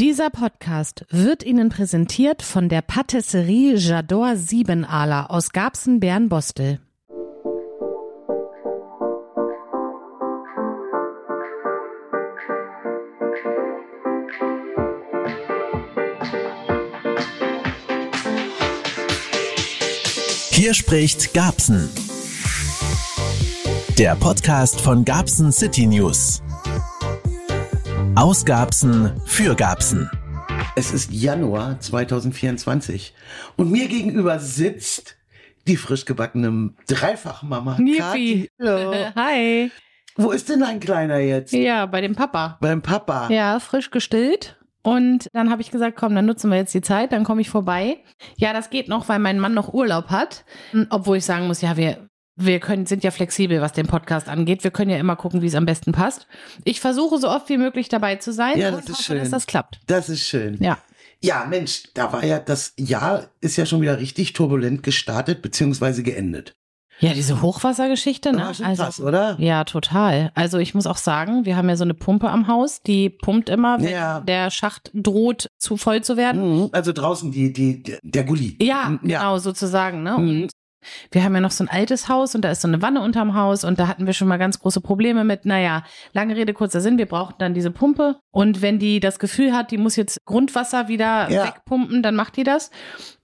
Dieser Podcast wird Ihnen präsentiert von der Patisserie Jador Siebenaler aus Garbsen-Bernbostel. Hier spricht Garbsen. Der Podcast von Garbsen City News. Aus Garbsen für Garbsen. Es ist Januar 2024 und mir gegenüber sitzt die frisch gebackene Dreifachmama. Kathi. Hallo. Hi. Wo ist denn dein Kleiner jetzt? Ja, bei dem Papa. Beim Papa. Ja, frisch gestillt. Und dann habe ich gesagt, komm, dann nutzen wir jetzt die Zeit, dann komme ich vorbei. Ja, das geht noch, weil mein Mann noch Urlaub hat. Obwohl ich sagen muss, ja, wir, wir können, sind ja flexibel, was den Podcast angeht. Wir können ja immer gucken, wie es am besten passt. Ich versuche so oft wie möglich dabei zu sein Ja, und das ist hoffe, schön. dass das klappt. Das ist schön. Ja. Ja, Mensch, da war ja das Jahr ist ja schon wieder richtig turbulent gestartet beziehungsweise geendet. Ja, diese Hochwassergeschichte, ne? War schon krass, oder? Ja, total. Also ich muss auch sagen, wir haben ja so eine Pumpe am Haus, die pumpt immer, wenn Ja. der Schacht droht, zu voll zu werden. Mhm, Also draußen die, die, der Gully. Ja, Mhm, genau, sozusagen. Ne? Mhm. Und wir haben ja noch so ein altes Haus und da ist so eine Wanne unterm Haus und da hatten wir schon mal ganz große Probleme mit. Naja, lange Rede, kurzer Sinn, wir brauchten dann diese Pumpe und wenn die das Gefühl hat, die muss jetzt Grundwasser wieder Ja. wegpumpen, dann macht die das.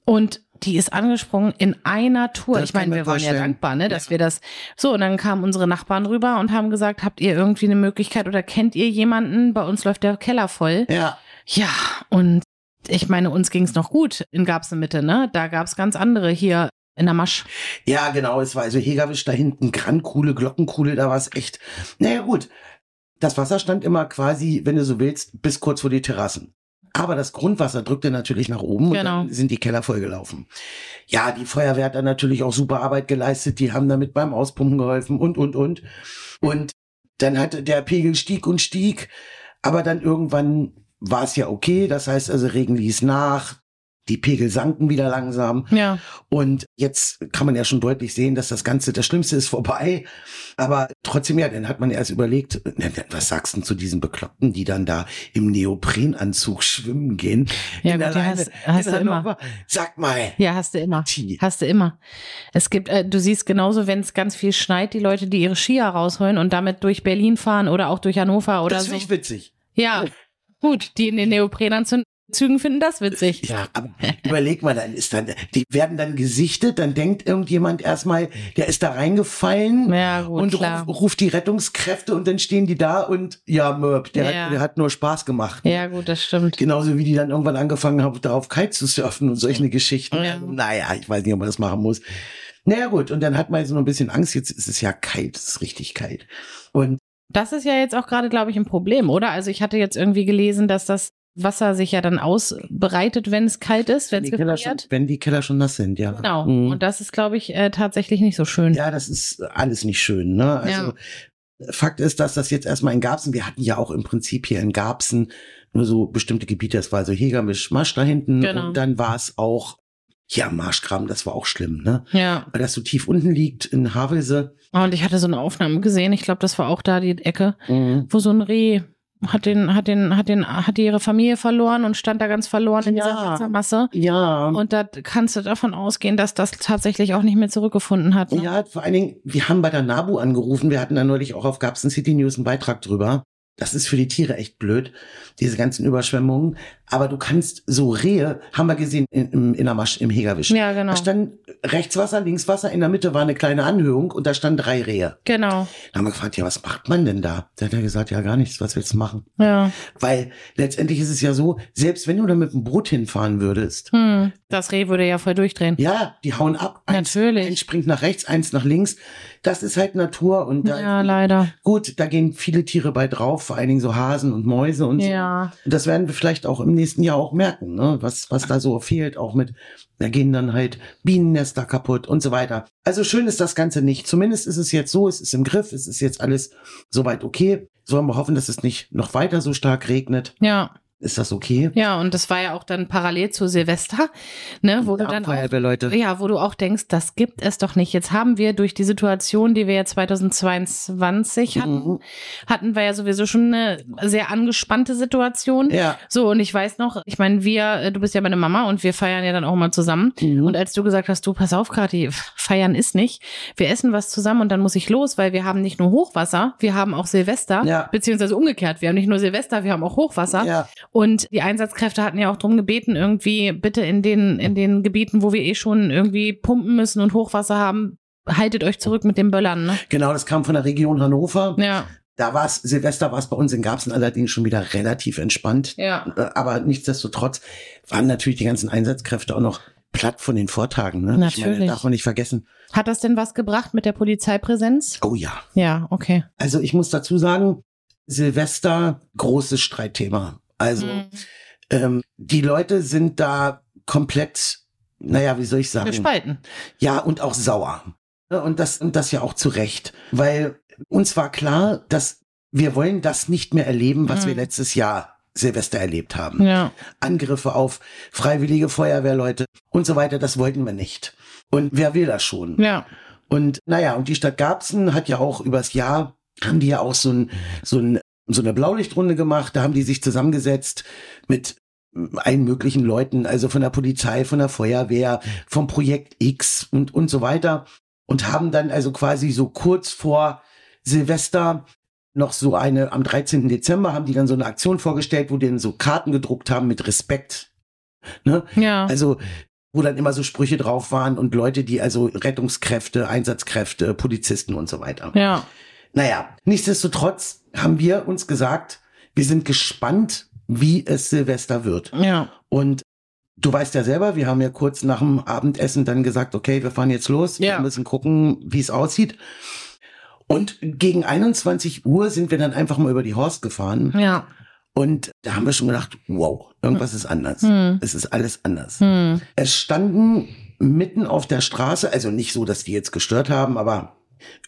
Und die ist angesprungen in einer Tour. Das ich meine, wir waren ja vorstellen. dankbar, ne, dass wir das. So, und dann kamen unsere Nachbarn rüber und haben gesagt, habt ihr irgendwie eine Möglichkeit oder kennt ihr jemanden? Bei uns läuft der Keller voll. Ja. Ja, und ich meine, uns ging's noch gut in Garbsen-Mitte, ne? Da gab's ganz andere hier in der Masch. Ja, genau, es war also Hegerwisch da hinten, Grandkuhle, Glockenkuhle, da war es echt. Naja, gut. Das Wasser stand immer quasi, wenn du so willst, bis kurz vor die Terrassen. Aber das Grundwasser drückte natürlich nach oben und Genau. dann sind die Keller vollgelaufen. Ja, die Feuerwehr hat dann natürlich auch super Arbeit geleistet. Die haben damit beim Auspumpen geholfen und, und, und. Und dann hatte der Pegel stieg und stieg. Aber dann irgendwann war es ja okay. Das heißt also, Regen ließ nach. Die Pegel sanken wieder langsam. Ja. Und jetzt kann man ja schon deutlich sehen, dass das Ganze, das Schlimmste ist vorbei. Aber trotzdem, ja, dann hat man erst überlegt, was sagst du zu diesen Bekloppten, die dann da im Neoprenanzug schwimmen gehen? Ja, gut, die der hast- hast du immer. Hannover. Sag mal. Ja, hast du immer. T. Hast du immer. Es gibt, äh, du siehst genauso, wenn es ganz viel schneit, die Leute, die ihre Skier rausholen und damit durch Berlin fahren oder auch durch Hannover oder Das so. finde ich witzig. Ja, gut, die in den Neoprenanzügen finden das witzig. Ja, aber überleg mal, dann ist dann, die werden dann gesichtet, dann denkt irgendjemand erstmal, der ist da reingefallen. Ja, gut, und klar. ruf- ruft die Rettungskräfte und dann stehen die da und ja, Mörb, der, Ja. hat, der hat nur Spaß gemacht. Ja, gut, das stimmt. Genauso wie die dann irgendwann angefangen haben, darauf Kite zu surfen und solche Geschichten. Ja. Also, naja, ich weiß nicht, ob man das machen muss. Naja, gut, und dann hat man so noch ein bisschen Angst. Jetzt ist es ja kalt, es ist richtig kalt. Und Das ist ja jetzt auch gerade, glaube ich, ein Problem, oder? Also ich hatte jetzt irgendwie gelesen, dass das Wasser sich ja dann ausbreitet, wenn es kalt ist, wenn es die Keller schon, gefriert. wenn die Keller schon nass sind, ja. Genau. Mhm. Und das ist, glaube ich, äh, tatsächlich nicht so schön. Ja, das ist alles nicht schön, ne? Also, Fakt ist, dass das jetzt erstmal in Garbsen, wir hatten ja auch im Prinzip hier in Garbsen nur so bestimmte Gebiete, das war so Hegermisch, Marsch da hinten Genau. und dann war es auch hier am Marschgraben, das war auch schlimm, ne? Ja. Weil das so tief unten liegt in Havelse. Und ich hatte so eine Aufnahme gesehen, ich glaube, das war auch da die Ecke, Mhm. wo so ein Reh hat den, hat den, hat den, hat ihre Familie verloren und stand da ganz verloren in dieser Ja. Wassermasse. Ja. Und da kannst du davon ausgehen, dass das tatsächlich auch nicht mehr zurückgefunden hat. Ne? Ja, vor allen Dingen, wir haben bei der NABU angerufen. Wir hatten da neulich auch auf Garbsen City News einen Beitrag drüber. Das ist für die Tiere echt blöd, diese ganzen Überschwemmungen. Aber du kannst so Rehe, haben wir gesehen in, im Innermasch, im Hegerwisch. Ja, genau. Da stand rechts Wasser, links Wasser, in der Mitte war eine kleine Anhöhung und da standen drei Rehe. Genau. Da haben wir gefragt, ja, was macht man denn da? Da hat er gesagt, ja, gar nichts, was willst du machen? Ja. Weil letztendlich ist es ja so, selbst wenn du da mit dem Boot hinfahren würdest, Hm. Das Reh würde ja voll durchdrehen. ja, die hauen ab. Eins, Natürlich. Eins springt nach rechts, eins nach links. Das ist halt Natur und da, Ja, leider. gut, da gehen viele Tiere bei drauf, vor allen Dingen so Hasen und Mäuse und Ja. so. Das werden wir vielleicht auch im nächsten Jahr auch merken, ne? was, was da so fehlt, auch mit, da gehen dann halt Bienennester kaputt und so weiter. Also schön ist das Ganze nicht. Zumindest ist es jetzt so, es ist im Griff, es ist jetzt alles soweit okay. Sollen wir hoffen, dass es nicht noch weiter so stark regnet. Ja. Ist das okay? Ja, und das war ja auch dann parallel zu Silvester, ne, wo du dann auch, Feuerwehrleute. ja, wo du auch denkst, das gibt es doch nicht. Jetzt haben wir durch die Situation, die wir ja 2022 hatten, Mhm. hatten wir ja sowieso schon eine sehr angespannte Situation. Ja. So, und ich weiß noch, ich meine, wir, äh, du bist ja meine Mama und wir feiern ja dann auch mal zusammen. Mhm. Und als du gesagt hast, du, pass auf, Kathi, feiern ist nicht. Wir essen was zusammen und dann muss ich los, weil wir haben nicht nur Hochwasser, wir haben auch Silvester, Ja. beziehungsweise umgekehrt. Wir haben nicht nur Silvester, wir haben auch Hochwasser. Ja. Und die Einsatzkräfte hatten ja auch drum gebeten, irgendwie bitte in den, in den Gebieten, wo wir eh schon irgendwie pumpen müssen und Hochwasser haben, haltet euch zurück mit den Böllern, ne? Genau, das kam von der Region Hannover. Ja, Da war es, Silvester war es bei uns in Garbsen allerdings schon wieder relativ entspannt. ja. Äh, Aber nichtsdestotrotz waren natürlich die ganzen Einsatzkräfte auch noch platt von den Vortagen. Ne? Ich meine, Natürlich. darf man nicht vergessen. Hat das denn was gebracht mit der Polizeipräsenz? Oh ja. Ja, okay. Also ich muss dazu sagen, Silvester, großes Streitthema. Also Mhm. ähm, die Leute sind da komplett, naja, wie soll ich sagen? Gespalten. Ja, und auch sauer. Und das, und das ja auch zu Recht. Weil uns war klar, dass wir wollen das nicht mehr erleben, was Mhm. wir letztes Jahr Silvester erlebt haben. Ja. Angriffe auf freiwillige Feuerwehrleute und so weiter, das wollten wir nicht. Und wer will das schon? Ja. Und naja, und die Stadt Garbsen hat ja auch übers Jahr, haben die ja auch so, ein, so, ein, so eine Blaulichtrunde gemacht, da haben die sich zusammengesetzt mit allen möglichen Leuten, also von der Polizei, von der Feuerwehr, vom Projekt X und, und so weiter und haben dann also quasi so kurz vor Silvester noch so eine, am 13. Dezember haben die dann so eine Aktion vorgestellt, wo die dann so Karten gedruckt haben mit Respekt. Ne? Ja. Also, wo dann immer so Sprüche drauf waren und Leute, die also Rettungskräfte, Einsatzkräfte, Polizisten und so weiter. ja. Naja, nichtsdestotrotz haben wir uns gesagt, wir sind gespannt, wie es Silvester wird. Ja. Und du weißt ja selber, wir haben ja kurz nach dem Abendessen dann gesagt, okay, wir fahren jetzt los, Ja. wir müssen gucken, wie es aussieht. Und gegen 21 Uhr sind wir dann einfach mal über die Horst gefahren. Ja. Und da haben wir schon gedacht, wow, irgendwas ist anders. Hm. Es ist alles anders. Hm. Es standen mitten auf der Straße, also nicht so, dass die jetzt gestört haben, aber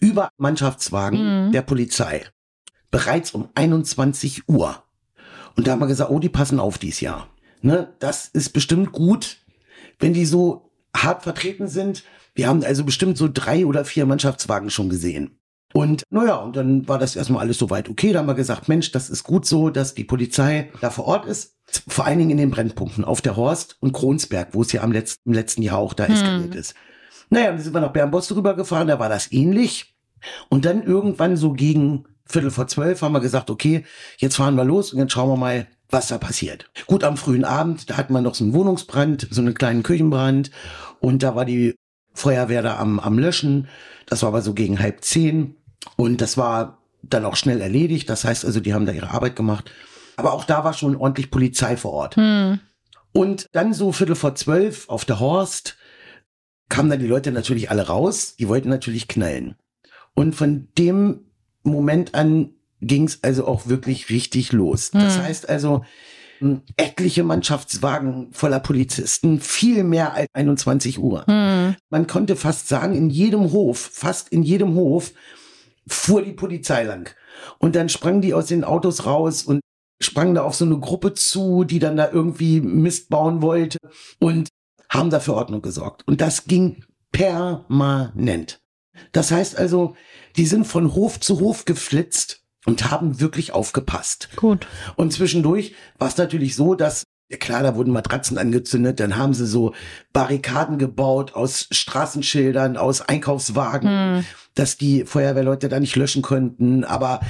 über Mannschaftswagen Mhm. der Polizei. Bereits um 21 Uhr. Und da haben wir gesagt, oh, die passen auf dies Jahr. Ne, das ist bestimmt gut, wenn die so hart vertreten sind. Wir haben also bestimmt so drei oder vier Mannschaftswagen schon gesehen. Und naja, und dann war das erstmal alles soweit okay. Da haben wir gesagt, Mensch, das ist gut so, dass die Polizei da vor Ort ist. Vor allen Dingen in den Brennpunkten auf der Horst und Kronsberg, wo es ja am letzten, im letzten Jahr auch da Hm. eskaliert ist. Naja, dann sind wir nach Bernbost rübergefahren, da war das ähnlich. Und dann irgendwann so gegen Viertel vor zwölf haben wir gesagt, okay, jetzt fahren wir los und jetzt schauen wir mal, was da passiert. Gut, am frühen Abend, da hatten wir noch so einen Wohnungsbrand, so einen kleinen Küchenbrand und da war die Feuerwehr da am, am Löschen. Das war aber so gegen halb zehn und das war dann auch schnell erledigt. Das heißt also, die haben da ihre Arbeit gemacht. Aber auch da war schon ordentlich Polizei vor Ort. Hm. Und dann so Viertel vor zwölf auf der Horst kamen dann die Leute natürlich alle raus. Die wollten natürlich knallen. Und von dem Moment an ging es also auch wirklich richtig los. Das Hm. heißt also, m, etliche Mannschaftswagen voller Polizisten, viel mehr als 21 Uhr. Hm. Man konnte fast sagen, in jedem Hof, fast in jedem Hof fuhr die Polizei lang. Und dann sprangen die aus den Autos raus und sprangen da auf so eine Gruppe zu, die dann da irgendwie Mist bauen wollte und haben da für Ordnung gesorgt. Und das ging permanent. Das heißt also, die sind von Hof zu Hof geflitzt und haben wirklich aufgepasst. Gut. Und zwischendurch war es natürlich so, dass, ja klar, da wurden Matratzen angezündet, dann haben sie so Barrikaden gebaut aus Straßenschildern, aus Einkaufswagen, Hm. dass die Feuerwehrleute da nicht löschen könnten. Aber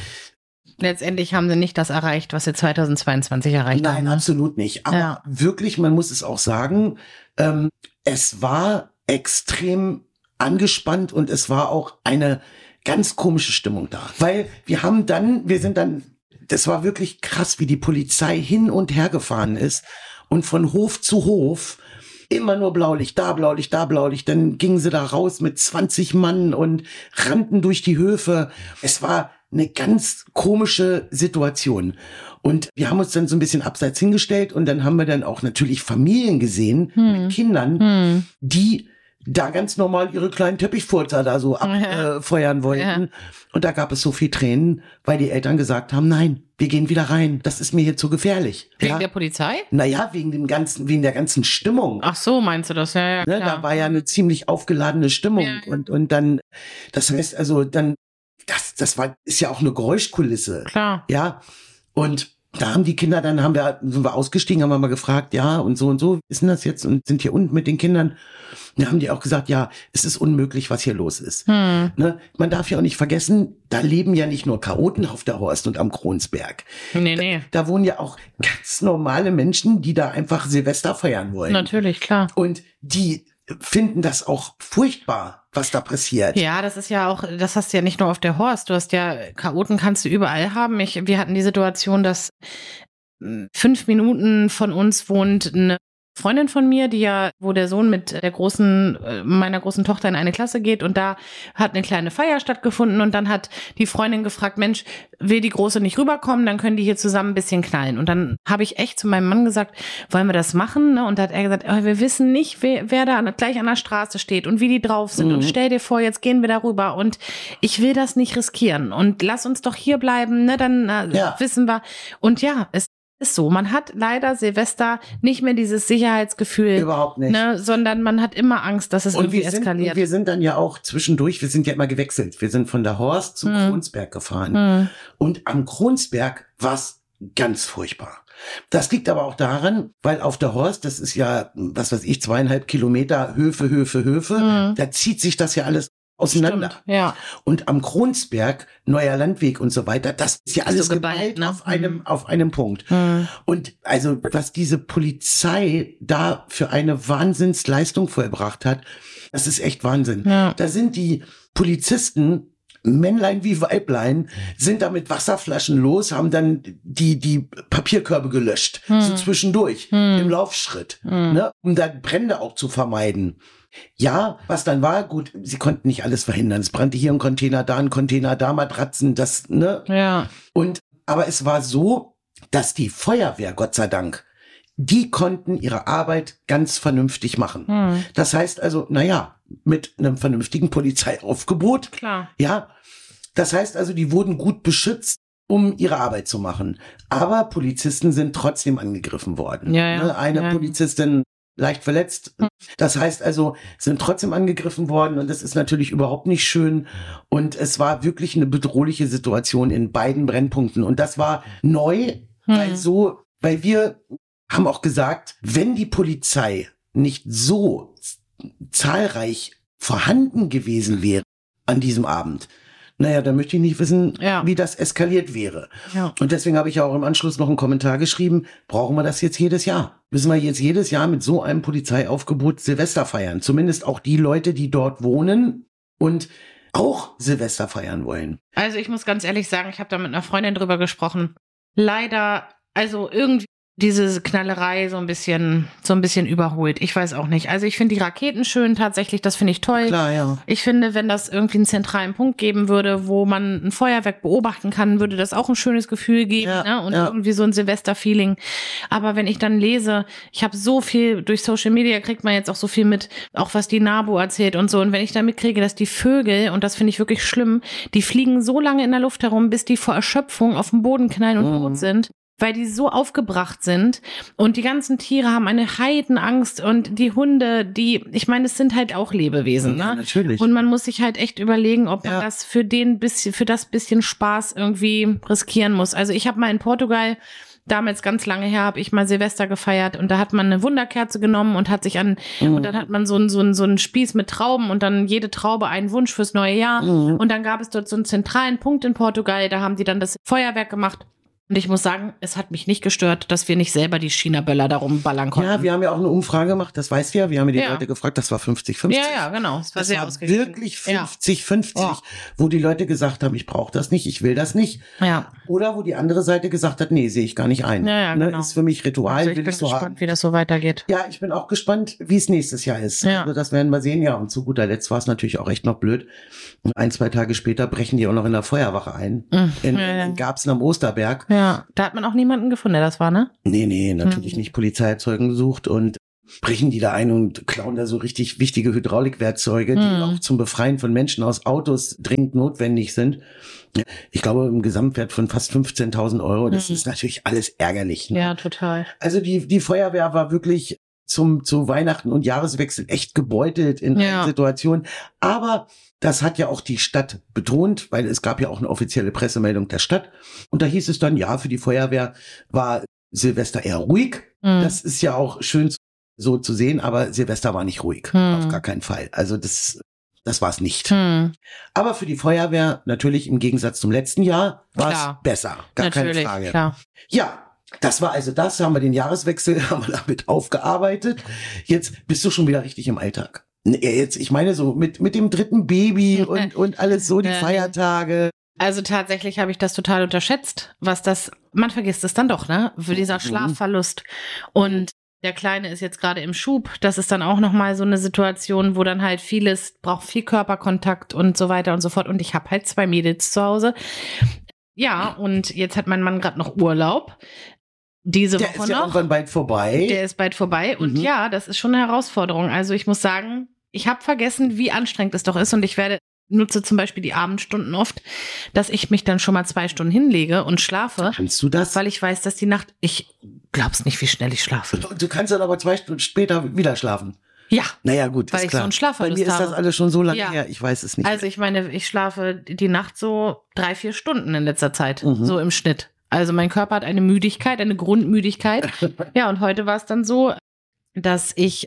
Letztendlich haben sie nicht das erreicht, was sie 2022 erreicht nein, haben. ne? absolut nicht. Aber Ja. wirklich, man muss es auch sagen, ähm, es war extrem angespannt und es war auch eine ganz komische Stimmung da. Weil wir haben dann, wir sind dann, das war wirklich krass, wie die Polizei hin und her gefahren ist und von Hof zu Hof immer nur Blaulicht, da Blaulicht, da Blaulicht. Dann gingen sie da raus mit 20 Mann und rannten durch die Höfe. Es war eine ganz komische Situation. Und wir haben uns dann so ein bisschen abseits hingestellt und dann haben wir dann auch natürlich Familien gesehen Hm. mit Kindern, Hm. die da ganz normal ihre kleinen Teppichfurzer da so abfeuern äh, wollten. Ja. Und da gab es so viel Tränen, weil die Eltern gesagt haben, nein, wir gehen wieder rein. Das ist mir hier zu gefährlich. Wegen ja? der Polizei? Naja, wegen dem ganzen, wegen der ganzen Stimmung. Ach so, meinst du das? Ja, ja. Ne, da war ja eine ziemlich aufgeladene Stimmung. Ja. Und, und dann, das heißt also, dann, das, das war, ist ja auch eine Geräuschkulisse. Klar. Ja. Und da haben die Kinder, dann haben wir, sind wir ausgestiegen, haben wir mal gefragt, ja, und so und so, ist denn das jetzt? Und sind hier unten mit den Kindern. Da haben die auch gesagt, ja, es ist unmöglich, was hier los ist. Hm. Ne? Man darf ja auch nicht vergessen, da leben ja nicht nur Chaoten auf der Horst und am Kronsberg. Nee, nee. Da, da wohnen ja auch ganz normale Menschen, die da einfach Silvester feiern wollen. Natürlich, klar. Und die finden das auch furchtbar, was da passiert. Ja, das ist ja auch, das hast du ja nicht nur auf der Horst, du hast ja, Chaoten kannst du überall haben. Ich, wir hatten die Situation, dass hm, fünf Minuten von uns wohnt eine Freundin von mir, die ja, wo der Sohn mit der großen, äh, meiner großen Tochter in eine Klasse geht und da hat eine kleine Feier stattgefunden und dann hat die Freundin gefragt, Mensch, will die Große nicht rüberkommen, dann können die hier zusammen ein bisschen knallen. Und dann habe ich echt zu meinem Mann gesagt, wollen wir das machen? Ne? Und da hat er gesagt, oh, wir wissen nicht, wer, wer da gleich an der Straße steht und wie die drauf sind. Mhm. Und stell dir vor, jetzt gehen wir da rüber und ich will das nicht riskieren. Und lass uns doch hier bleiben, ne? dann äh, ja. wissen wir. Und ja, es ist so. Man hat leider Silvester nicht mehr dieses Sicherheitsgefühl. Überhaupt nicht. Ne, sondern man hat immer Angst, dass es und irgendwie wir sind, eskaliert. Und wir sind dann ja auch zwischendurch, wir sind ja immer gewechselt. Wir sind von der Horst zum hm. Kronsberg gefahren. Hm. Und am Kronsberg war es ganz furchtbar. Das liegt aber auch daran, weil auf der Horst, das ist ja, was weiß ich, zweieinhalb Kilometer Höfe, Höfe, Höfe, mhm. da zieht sich das ja alles auseinander. Stimmt, ja. Und am Kronsberg, neuer Landweg und so weiter, das ist ja alles so geballt, ne? auf einem, mhm. auf einem Punkt. Mhm. Und also, was diese Polizei da für eine Wahnsinnsleistung vollbracht hat, das ist echt Wahnsinn. Ja. Da sind die Polizisten Männlein wie Weiblein sind da mit Wasserflaschen los, haben dann die, die Papierkörbe gelöscht, hm. so zwischendurch, hm. im Laufschritt, hm. ne, um da Brände auch zu vermeiden. Ja, was dann war, gut, sie konnten nicht alles verhindern. Es brannte hier ein Container, da ein Container, da Matratzen, das, ne? Ja. Und, aber es war so, dass die Feuerwehr, Gott sei Dank, die konnten ihre Arbeit ganz vernünftig machen. Hm. Das heißt also, naja, mit einem vernünftigen Polizeiaufgebot. Klar. Ja. Das heißt also, die wurden gut beschützt um ihre Arbeit zu machen. Aber Polizisten sind trotzdem angegriffen worden. Ja, ja. Ne, eine ja. Polizistin leicht verletzt. Hm. Das heißt also, sind trotzdem angegriffen worden und das ist natürlich überhaupt nicht schön. Und es war wirklich eine bedrohliche Situation in beiden Brennpunkten. Und das war neu, hm. weil so, weil wir haben auch gesagt, wenn die Polizei nicht so zahlreich vorhanden gewesen wäre an diesem Abend, naja, dann möchte ich nicht wissen, ja. wie das eskaliert wäre. Ja. Und deswegen habe ich ja auch im Anschluss noch einen Kommentar geschrieben, brauchen wir das jetzt jedes Jahr? Müssen wir jetzt jedes Jahr mit so einem Polizeiaufgebot Silvester feiern? Zumindest auch die Leute, die dort wohnen und auch Silvester feiern wollen. Also ich muss ganz ehrlich sagen, ich habe da mit einer Freundin drüber gesprochen. Leider, also irgendwie diese Knallerei so ein bisschen, so ein bisschen überholt. Ich weiß auch nicht. Also ich finde die Raketen schön tatsächlich, das finde ich toll. Klar, ja. Ich finde, wenn das irgendwie einen zentralen Punkt geben würde, wo man ein Feuerwerk beobachten kann, würde das auch ein schönes Gefühl geben ja, ne? und ja. irgendwie so ein Silvester-Feeling. Aber wenn ich dann lese, ich habe so viel, durch Social Media kriegt man jetzt auch so viel mit, auch was die NABU erzählt und so. Und wenn ich dann mitkriege, dass die Vögel, und das finde ich wirklich schlimm, die fliegen so lange in der Luft herum, bis die vor Erschöpfung auf den Boden knallen und mhm. tot sind weil die so aufgebracht sind und die ganzen Tiere haben eine Heidenangst und die Hunde, die, ich meine, es sind halt auch Lebewesen, ne? Ja, natürlich. Und man muss sich halt echt überlegen, ob man ja. das für den bisschen, für das bisschen Spaß irgendwie riskieren muss. Also ich habe mal in Portugal damals ganz lange her habe ich mal Silvester gefeiert und da hat man eine Wunderkerze genommen und hat sich an mhm. und dann hat man so einen so einen so einen Spieß mit Trauben und dann jede Traube einen Wunsch fürs neue Jahr mhm. und dann gab es dort so einen zentralen Punkt in Portugal, da haben die dann das Feuerwerk gemacht und ich muss sagen, es hat mich nicht gestört, dass wir nicht selber die China-Böller darum ballern konnten. Ja, wir haben ja auch eine Umfrage gemacht, das weißt du ja. Wir haben ja die ja. Leute gefragt, das war 50-50. Ja, ja, genau. Das war, das sehr war wirklich 50-50, ja. oh. wo die Leute gesagt haben, ich brauche das nicht, ich will das nicht. Ja. Oder wo die andere Seite gesagt hat, nee, sehe ich gar nicht ein. Ja, ja, ne, genau. Ist für mich Ritual. Also ich bin gespannt, haben. wie das so weitergeht. Ja, ich bin auch gespannt, wie es nächstes Jahr ist. Ja. Also das werden wir sehen. Ja, und zu guter Letzt war es natürlich auch echt noch blöd. Und ein, zwei Tage später brechen die auch noch in der Feuerwache ein. Mhm. In, in Garbsen am Osterberg. Ja, da hat man auch niemanden gefunden, der das war, ne? Nee, nee, natürlich hm. nicht Polizeizeugen gesucht und brechen die da ein und klauen da so richtig wichtige Hydraulikwerkzeuge, die Hm. auch zum Befreien von Menschen aus Autos dringend notwendig sind. Ich glaube, im Gesamtwert von fast 15.000 Euro. Das Hm. ist natürlich alles ärgerlich. Ne? Ja, total. Also die, die Feuerwehr war wirklich zum, zu Weihnachten und Jahreswechsel echt gebeutelt in Ja. Situationen. Aber das hat ja auch die Stadt betont, weil es gab ja auch eine offizielle Pressemeldung der Stadt. Und da hieß es dann, ja, für die Feuerwehr war Silvester eher ruhig. Hm. Das ist ja auch schön so zu sehen, aber Silvester war nicht ruhig. Hm. Auf gar keinen Fall. Also das, das war es nicht. Hm. Aber für die Feuerwehr natürlich im Gegensatz zum letzten Jahr war es besser. Gar Natürlich, keine Frage. klar. Ja, das war also das, haben wir den Jahreswechsel, haben wir damit aufgearbeitet. Jetzt bist du schon wieder richtig im Alltag. Nee, Jetzt, ich meine so mit, mit dem dritten Baby und, und alles so, die. Feiertage. Also tatsächlich habe ich das total unterschätzt, was das, man vergisst es dann doch, ne? Für dieser Mhm. Schlafverlust. Und der Kleine ist jetzt gerade im Schub. Das ist dann auch nochmal so eine Situation, wo dann halt vieles braucht viel Körperkontakt und so weiter und so fort. Und ich habe halt zwei Mädels zu Hause. Ja, und jetzt hat mein Mann gerade noch Urlaub. Diese Der Woche ist ja noch. irgendwann bald vorbei. Der ist bald vorbei. Und Mhm. ja, das ist schon eine Herausforderung. Also ich muss sagen, ich habe vergessen, wie anstrengend es doch ist. Und ich werde nutze zum Beispiel die Abendstunden oft, dass ich mich dann schon mal zwei Stunden hinlege und schlafe, Kannst du das? weil ich weiß, dass die Nacht, ich glaub's nicht, wie schnell ich schlafe. Du kannst dann aber zwei Stunden später wieder schlafen. Ja, Naja, gut, Weil ist ich klar. so einen Schlafverlust Bei mir ist das habe. alles schon so lange Ja. her, ich weiß es nicht. also ich meine, ich schlafe die Nacht so drei, vier Stunden in letzter Zeit, Mhm. so im Schnitt. Also mein Körper hat eine Müdigkeit, eine Grundmüdigkeit. ja, und heute war es dann so, dass ich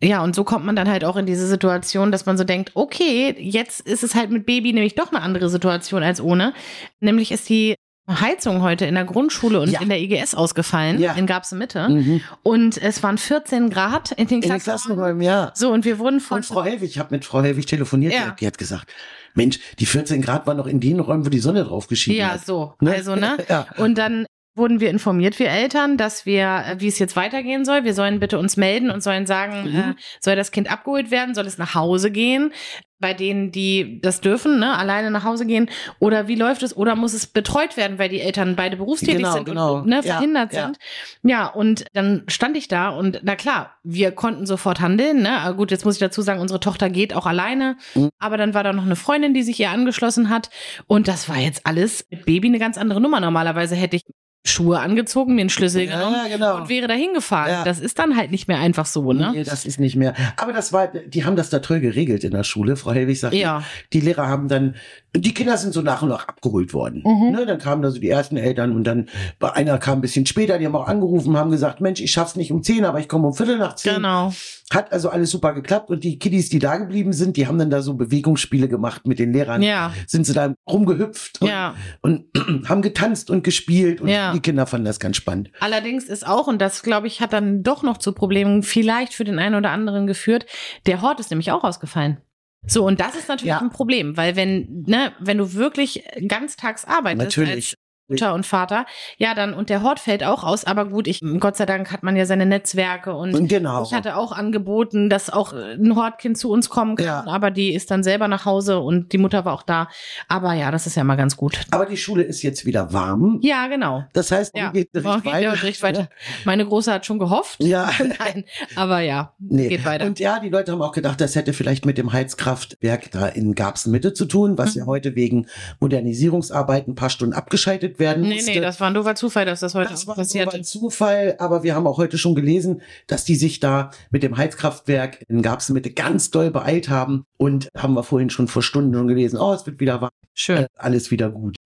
ja, und so kommt man dann halt auch in diese Situation, dass man so denkt, okay, jetzt ist es halt mit Baby nämlich doch eine andere Situation als ohne. Nämlich ist die Heizung heute in der Grundschule und Ja. in der IGS ausgefallen, Ja. in Garbsen Mitte. mhm. Und es waren 14 Grad in den In den Klassenräumen. Ja. So, und wir wurden von Und Frau Helwig, ich habe mit Frau Helwig telefoniert, Ja. die, hat, gesagt, Mensch, die 14 Grad waren noch in den Räumen, wo die Sonne drauf geschienen Ja, hat. so. Ne? Also, ne? Ja. Und dann wurden wir informiert, wir Eltern, dass wir, äh, wie es jetzt weitergehen soll. Wir sollen bitte uns melden und sollen sagen, Mhm. äh, soll das Kind abgeholt werden, soll es nach Hause gehen? Bei denen, die das dürfen, ne, alleine nach Hause gehen. Oder wie läuft es? Oder muss es betreut werden, weil die Eltern beide berufstätig Genau, sind genau. und ne, Ja, verhindert ja. sind? Ja, und dann stand ich da und na klar, wir konnten sofort handeln. Ne? Aber gut, jetzt muss ich dazu sagen, unsere Tochter geht auch alleine. Mhm. Aber dann war da noch eine Freundin, die sich ihr angeschlossen hat. Und das war jetzt alles mit Baby eine ganz andere Nummer. Normalerweise hätte ich Schuhe angezogen, den Schlüssel genommen Ja, genau. und wäre dahin gefahren. Ja. Das ist dann halt nicht mehr einfach so, ne? Nee, das ist nicht mehr. Aber das war, die haben das da toll geregelt in der Schule. Frau Helwig sagt, Ja. die Lehrer haben dann, die Kinder sind so nach und nach abgeholt worden. Mhm. Ne, dann kamen da so die ersten Eltern und dann, bei einer kam ein bisschen später, die haben auch angerufen, haben gesagt, Mensch, ich schaff's nicht um 10, aber ich komme um Viertel nach 10. Genau. Hat also alles super geklappt und die Kiddies, die da geblieben sind, die haben dann da so Bewegungsspiele gemacht mit den Lehrern. Ja. Sind sie da rumgehüpft und, Ja. und haben getanzt und gespielt und Ja. die Kinder fanden das ganz spannend. Allerdings ist auch, und das glaube ich, hat dann doch noch zu Problemen vielleicht für den einen oder anderen geführt, der Hort ist nämlich auch ausgefallen. So, und das ist natürlich Ja. ein Problem, weil wenn, ne, wenn du wirklich ganztags arbeitest Natürlich. Als Mutter und Vater, ja, dann, und der Hort fällt auch aus, aber gut, ich, Gott sei Dank hat man ja seine Netzwerke und Und genau. ich hatte auch angeboten, dass auch ein Hortkind zu uns kommen kann, Ja. aber die ist dann selber nach Hause und die Mutter war auch da. Aber ja, das ist ja mal ganz gut. Aber die Schule ist jetzt wieder warm. Ja, genau. Das heißt, Ja, geht der morgen geht der Unterricht weiter. Meine Große hat schon gehofft. Ja. Nein, aber ja, Nee. geht weiter. Und ja, die Leute haben auch gedacht, das hätte vielleicht mit dem Heizkraftwerk da in Garbsen Mitte zu tun, was Mhm. ja heute wegen Modernisierungsarbeiten ein paar Stunden abgeschaltet werden nee, musste. nee, das war ein doofer Zufall, dass das heute Das war passiert ein ist. Zufall, aber wir haben auch heute schon gelesen, dass die sich da mit dem Heizkraftwerk in Garbsen Mitte ganz doll beeilt haben und haben wir vorhin schon vor Stunden schon gelesen, oh, es wird wieder warm, Schön. äh, alles wieder gut.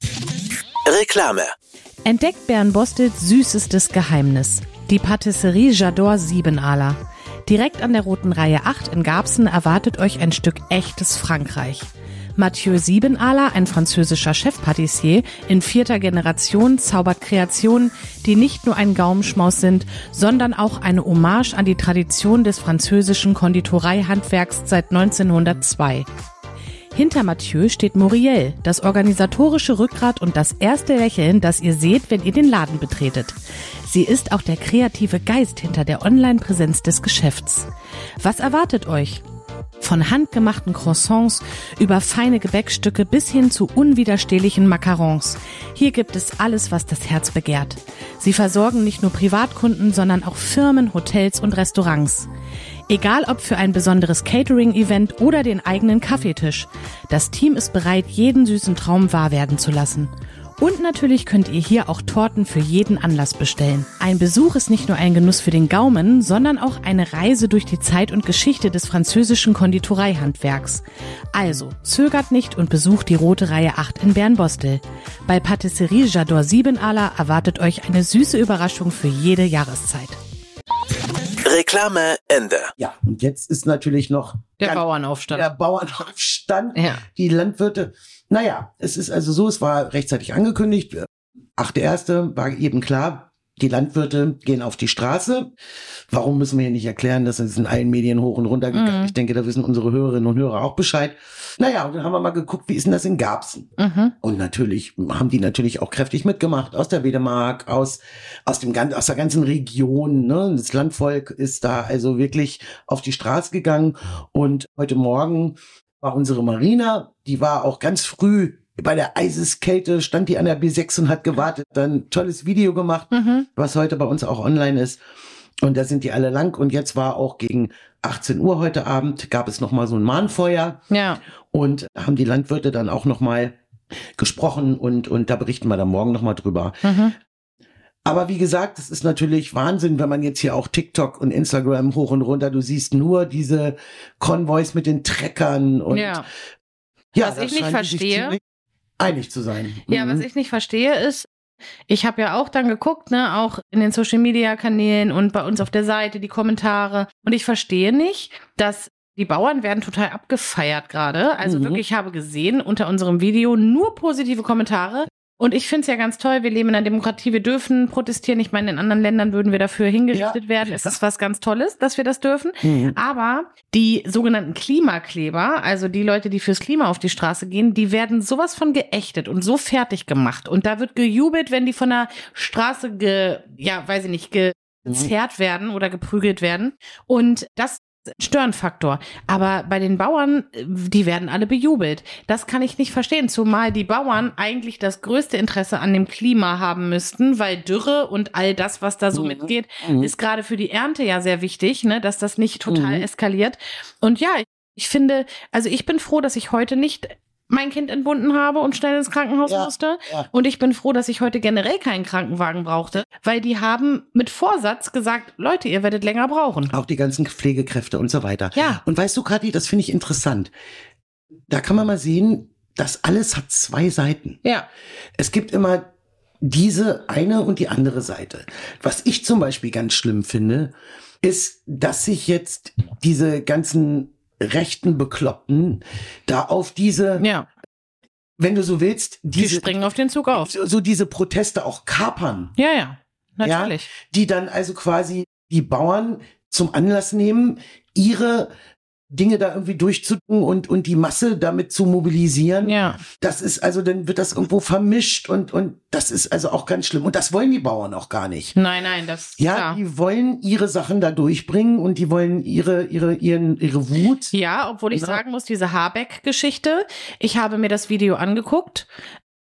Reklame. Entdeckt Bern Bostels süßestes Geheimnis. Die Patisserie J'adore Siebenaler. Direkt an der Roten Reihe 8 in Garbsen erwartet euch ein Stück echtes Frankreich. Mathieu Siebenaler, ein französischer Chefpatissier in vierter Generation, zaubert Kreationen, die nicht nur ein Gaumenschmaus sind, sondern auch eine Hommage an die Tradition des französischen Konditoreihandwerks seit 1902. Hinter Mathieu steht Muriel, das organisatorische Rückgrat und das erste Lächeln, das ihr seht, wenn ihr den Laden betretet. Sie ist auch der kreative Geist hinter der Online-Präsenz des Geschäfts. Was erwartet euch? Von handgemachten Croissants über feine Gebäckstücke bis hin zu unwiderstehlichen Macarons. Hier gibt es alles, was das Herz begehrt. Sie versorgen nicht nur Privatkunden, sondern auch Firmen, Hotels und Restaurants. Egal ob für ein besonderes Catering-Event oder den eigenen Kaffeetisch. Das Team ist bereit, jeden süßen Traum wahr werden zu lassen. Und natürlich könnt ihr hier auch Torten für jeden Anlass bestellen. Ein Besuch ist nicht nur ein Genuss für den Gaumen, sondern auch eine Reise durch die Zeit und Geschichte des französischen Konditoreihandwerks. Also, zögert nicht und besucht die Rote Reihe 8 in Bernbostel. Bei Patisserie Jador Siebenala erwartet euch eine süße Überraschung für jede Jahreszeit. Reklame Ende. Ja, und jetzt ist natürlich noch Der Bauernaufstand. der Bauernaufstand. Ja. Die Landwirte. Naja, es ist also so, es war rechtzeitig angekündigt. Achte erste war eben klar, die Landwirte gehen auf die Straße. Warum müssen wir hier nicht erklären? Das ist in allen Medien hoch und runter gegangen. Mhm. Ich denke, da wissen unsere Hörerinnen und Hörer auch Bescheid. Naja, und dann haben wir mal geguckt, wie ist denn das in Garbsen? Mhm. Und natürlich haben die natürlich auch kräftig mitgemacht aus der Wedemark, aus aus dem gan- aus der ganzen Region. Ne? Das Landvolk ist da also wirklich auf die Straße gegangen. Und heute Morgen war unsere Marina, die war auch ganz früh bei der Eiseskälte, stand die an der B6 und hat gewartet, dann ein tolles Video gemacht, Mhm. was heute bei uns auch online ist. Und da sind die alle lang. Und jetzt war auch gegen 18 Uhr heute Abend, gab es nochmal so ein Mahnfeuer. Ja. Und haben die Landwirte dann auch nochmal gesprochen und, und da berichten wir dann morgen nochmal drüber. Mhm. Aber wie gesagt, es ist natürlich Wahnsinn, wenn man jetzt hier auch TikTok und Instagram hoch und runter, du siehst nur diese Konvois mit den Treckern und ja. ja, Was ich nicht verstehe- Einig zu sein. Ja, Mhm. was ich nicht verstehe ist, ich habe ja auch dann geguckt, ne, auch in den Social Media Kanälen und bei uns auf der Seite die Kommentare und ich verstehe nicht, dass die Bauern werden total abgefeiert gerade. Also Mhm. wirklich, ich habe gesehen unter unserem Video nur positive Kommentare. Und ich finde es ja ganz toll, wir leben in einer Demokratie, wir dürfen protestieren. Ich meine, in anderen Ländern würden wir dafür hingerichtet Ja. werden. Es ist was ganz Tolles, dass wir das dürfen. Mhm. Aber die sogenannten Klimakleber, also die Leute, die fürs Klima auf die Straße gehen, die werden sowas von geächtet und so fertig gemacht. Und da wird gejubelt, wenn die von der Straße ge, ja, weiß ich nicht, gezerrt werden oder geprügelt werden. Und das Störenfaktor. Aber bei den Bauern, äh, die werden alle bejubelt. Das kann ich nicht verstehen. Zumal die Bauern eigentlich das größte Interesse an dem Klima haben müssten, weil Dürre und all das, was da so Mhm. mitgeht, Mhm. ist gerade für die Ernte ja sehr wichtig, ne, dass das nicht total Mhm. eskaliert. Und ja, ich, ich finde, also ich bin froh, dass ich heute nicht mein Kind entbunden habe und schnell ins Krankenhaus Ja, musste. ja. Und ich bin froh, dass ich heute generell keinen Krankenwagen brauchte, weil die haben mit Vorsatz gesagt, Leute, ihr werdet länger brauchen. Auch die ganzen Pflegekräfte und so weiter. Ja. Und weißt du, Kathi, das finde ich interessant. Da kann man mal sehen, das alles hat zwei Seiten. Ja. Es gibt immer diese eine und die andere Seite. Was ich zum Beispiel ganz schlimm finde, ist, dass sich jetzt diese ganzen rechten Bekloppten da auf diese, Ja. wenn du so willst, Die diese, springen auf den Zug auf. so, so diese Proteste auch kapern. Ja, ja. Natürlich. die dann also quasi die Bauern zum Anlass nehmen, ihre Dinge da irgendwie durchzudrücken und, und die Masse damit zu mobilisieren. Ja. Das ist also, dann wird das irgendwo vermischt und, und das ist also auch ganz schlimm. Und das wollen die Bauern auch gar nicht. Nein, nein, das Ja, klar. die wollen ihre Sachen da durchbringen und die wollen ihre, ihre, ihren, ihre Wut. Ja, obwohl ich Ja. sagen muss, diese Habeck-Geschichte, ich habe mir das Video angeguckt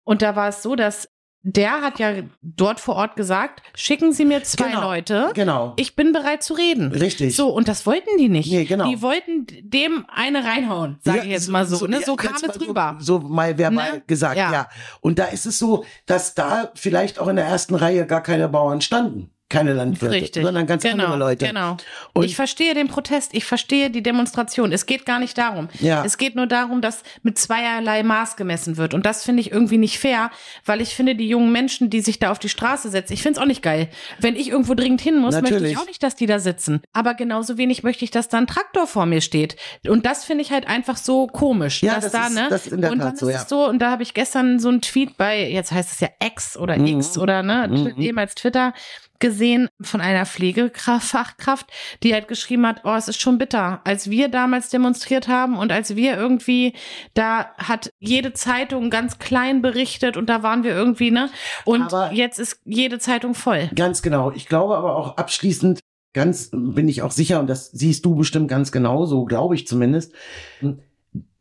und da war es so, dass der hat ja dort vor Ort gesagt, schicken Sie mir zwei Genau. Leute, Genau. ich bin bereit zu reden. Richtig. So, und das wollten die nicht. Nee, genau. Die wollten dem eine reinhauen, sage Ja, ich jetzt mal so. ne? ja, so kam jetzt es rüber. So, so mal verbal Ne? gesagt, Ja. ja. Und da ist es so, dass da vielleicht auch in der ersten Reihe gar keine Bauern standen. Keine Landwirte, Richtig. sondern ganz genau, andere Leute. Genau. Und- ich verstehe den Protest, ich verstehe die Demonstration. Es geht gar nicht darum. Ja. Es geht nur darum, dass mit zweierlei Maß gemessen wird. Und das finde ich irgendwie nicht fair, weil ich finde, die jungen Menschen, die sich da auf die Straße setzen, ich finde es auch nicht geil. Wenn ich irgendwo dringend hin muss, möchte Natürlich. ich auch nicht, dass die da sitzen. Aber genauso wenig möchte ich, dass da ein Traktor vor mir steht. Und das finde ich halt einfach so komisch. Ja, dass das da, ist- ne? das ist in der und Tat dann so, ist ja. es so, und da habe ich gestern so einen Tweet bei, jetzt heißt es ja X oder X oder ne, Mhm. ehemals Twitter, gesehen von einer Pflegefachkraft, die halt geschrieben hat, oh, es ist schon bitter. Als wir damals demonstriert haben und als wir irgendwie, da hat jede Zeitung ganz klein berichtet und da waren wir irgendwie, ne? Und Aber- jetzt ist jede Zeitung voll. Ganz genau. Ich glaube aber auch abschließend, ganz, bin ich auch sicher, und das siehst du bestimmt ganz genauso, glaube ich zumindest,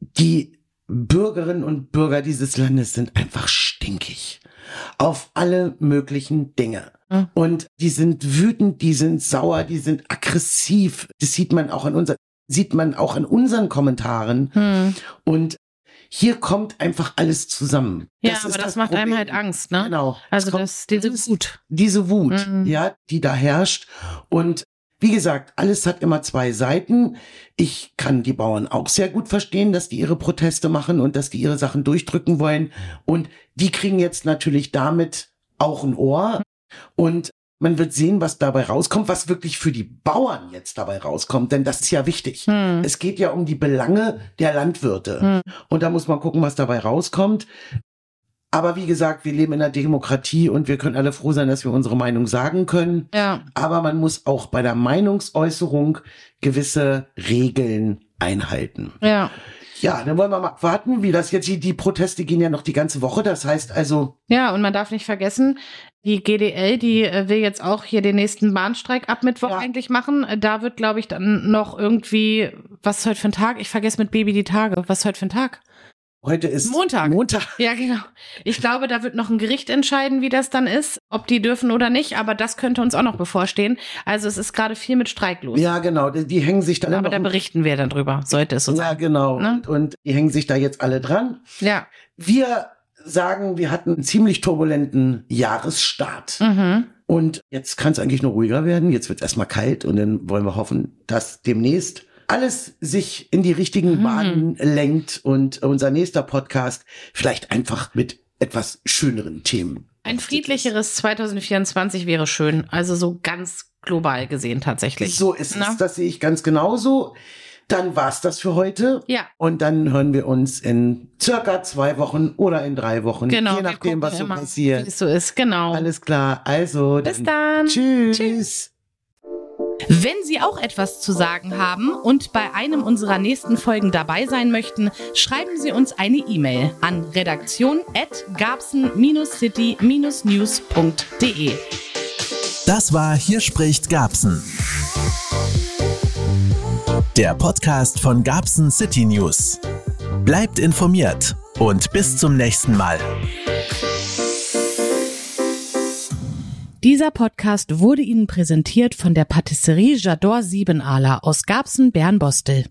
die Bürgerinnen und Bürger dieses Landes sind einfach stinkig. Auf alle möglichen Dinge. Mhm. Und die sind wütend, die sind sauer, die sind aggressiv. Das sieht man auch an unser, sieht man auch an unseren Kommentaren. Hm. Und hier kommt einfach alles zusammen. Ja, Das aber ist das, macht einem Problem. halt Angst, ne? Genau. Also das, diese Wut. diese Wut, Mhm. ja, die da herrscht. Und wie gesagt, alles hat immer zwei Seiten. Ich kann die Bauern auch sehr gut verstehen, dass die ihre Proteste machen und dass die ihre Sachen durchdrücken wollen. Und die kriegen jetzt natürlich damit auch ein Ohr. Und man wird sehen, was dabei rauskommt, was wirklich für die Bauern jetzt dabei rauskommt, denn das ist ja wichtig. Hm. Es geht ja um die Belange der Landwirte. Hm. Und da muss man gucken, was dabei rauskommt. Aber wie gesagt, wir leben in einer Demokratie und wir können alle froh sein, dass wir unsere Meinung sagen können. Ja. Aber man muss auch bei der Meinungsäußerung gewisse Regeln einhalten. Ja. Ja, dann wollen wir mal warten, wie das jetzt, die, die Proteste gehen ja noch die ganze Woche. Das heißt also, Ja, und man darf nicht vergessen, die GDL, die äh, will jetzt auch hier den nächsten Bahnstreik ab Mittwoch Ja. eigentlich machen. Da wird, glaube ich, dann noch irgendwie, was ist heute für ein Tag? Ich vergesse mit Baby die Tage. Was ist heute für ein Tag? Heute ist Montag. Montag. Ja, genau. Ich glaube, da wird noch ein Gericht entscheiden, wie das dann ist, ob die dürfen oder nicht, aber das könnte uns auch noch bevorstehen. Also es ist gerade viel mit Streik los. Ja, genau. Die, die hängen sich dann aber da berichten wir dann drüber, sollte es so Ja, sein. genau. Ne? Und, und die hängen sich da jetzt alle dran. Ja. Wir sagen, wir hatten einen ziemlich turbulenten Jahresstart. Mhm. Und jetzt kann es eigentlich nur ruhiger werden. Jetzt wird es erstmal kalt und dann wollen wir hoffen, dass demnächst alles sich in die richtigen Mhm. Bahnen lenkt und unser nächster Podcast vielleicht einfach mit etwas schöneren Themen. Ein friedlicheres 2024 wäre schön. Also so ganz global gesehen tatsächlich. So ist Na? es. Das sehe ich ganz genauso. Dann war's das für heute. Ja. Und dann hören wir uns in circa zwei Wochen oder in drei Wochen. Genau. Je nachdem, was so passiert. Wie es so ist, genau. Alles klar. Also, Bis dann. Tschüss. Tschüss. Wenn Sie auch etwas zu sagen haben und bei einem unserer nächsten Folgen dabei sein möchten, schreiben Sie uns eine E-Mail an redaktion@garbsen-city-news.de. Das war Hier spricht Gabsen. Der Podcast von Gabsen City News. Bleibt informiert und bis zum nächsten Mal. Dieser Podcast wurde Ihnen präsentiert von der Patisserie J'adore Siebenaler aus Garbsen, Bernbostel.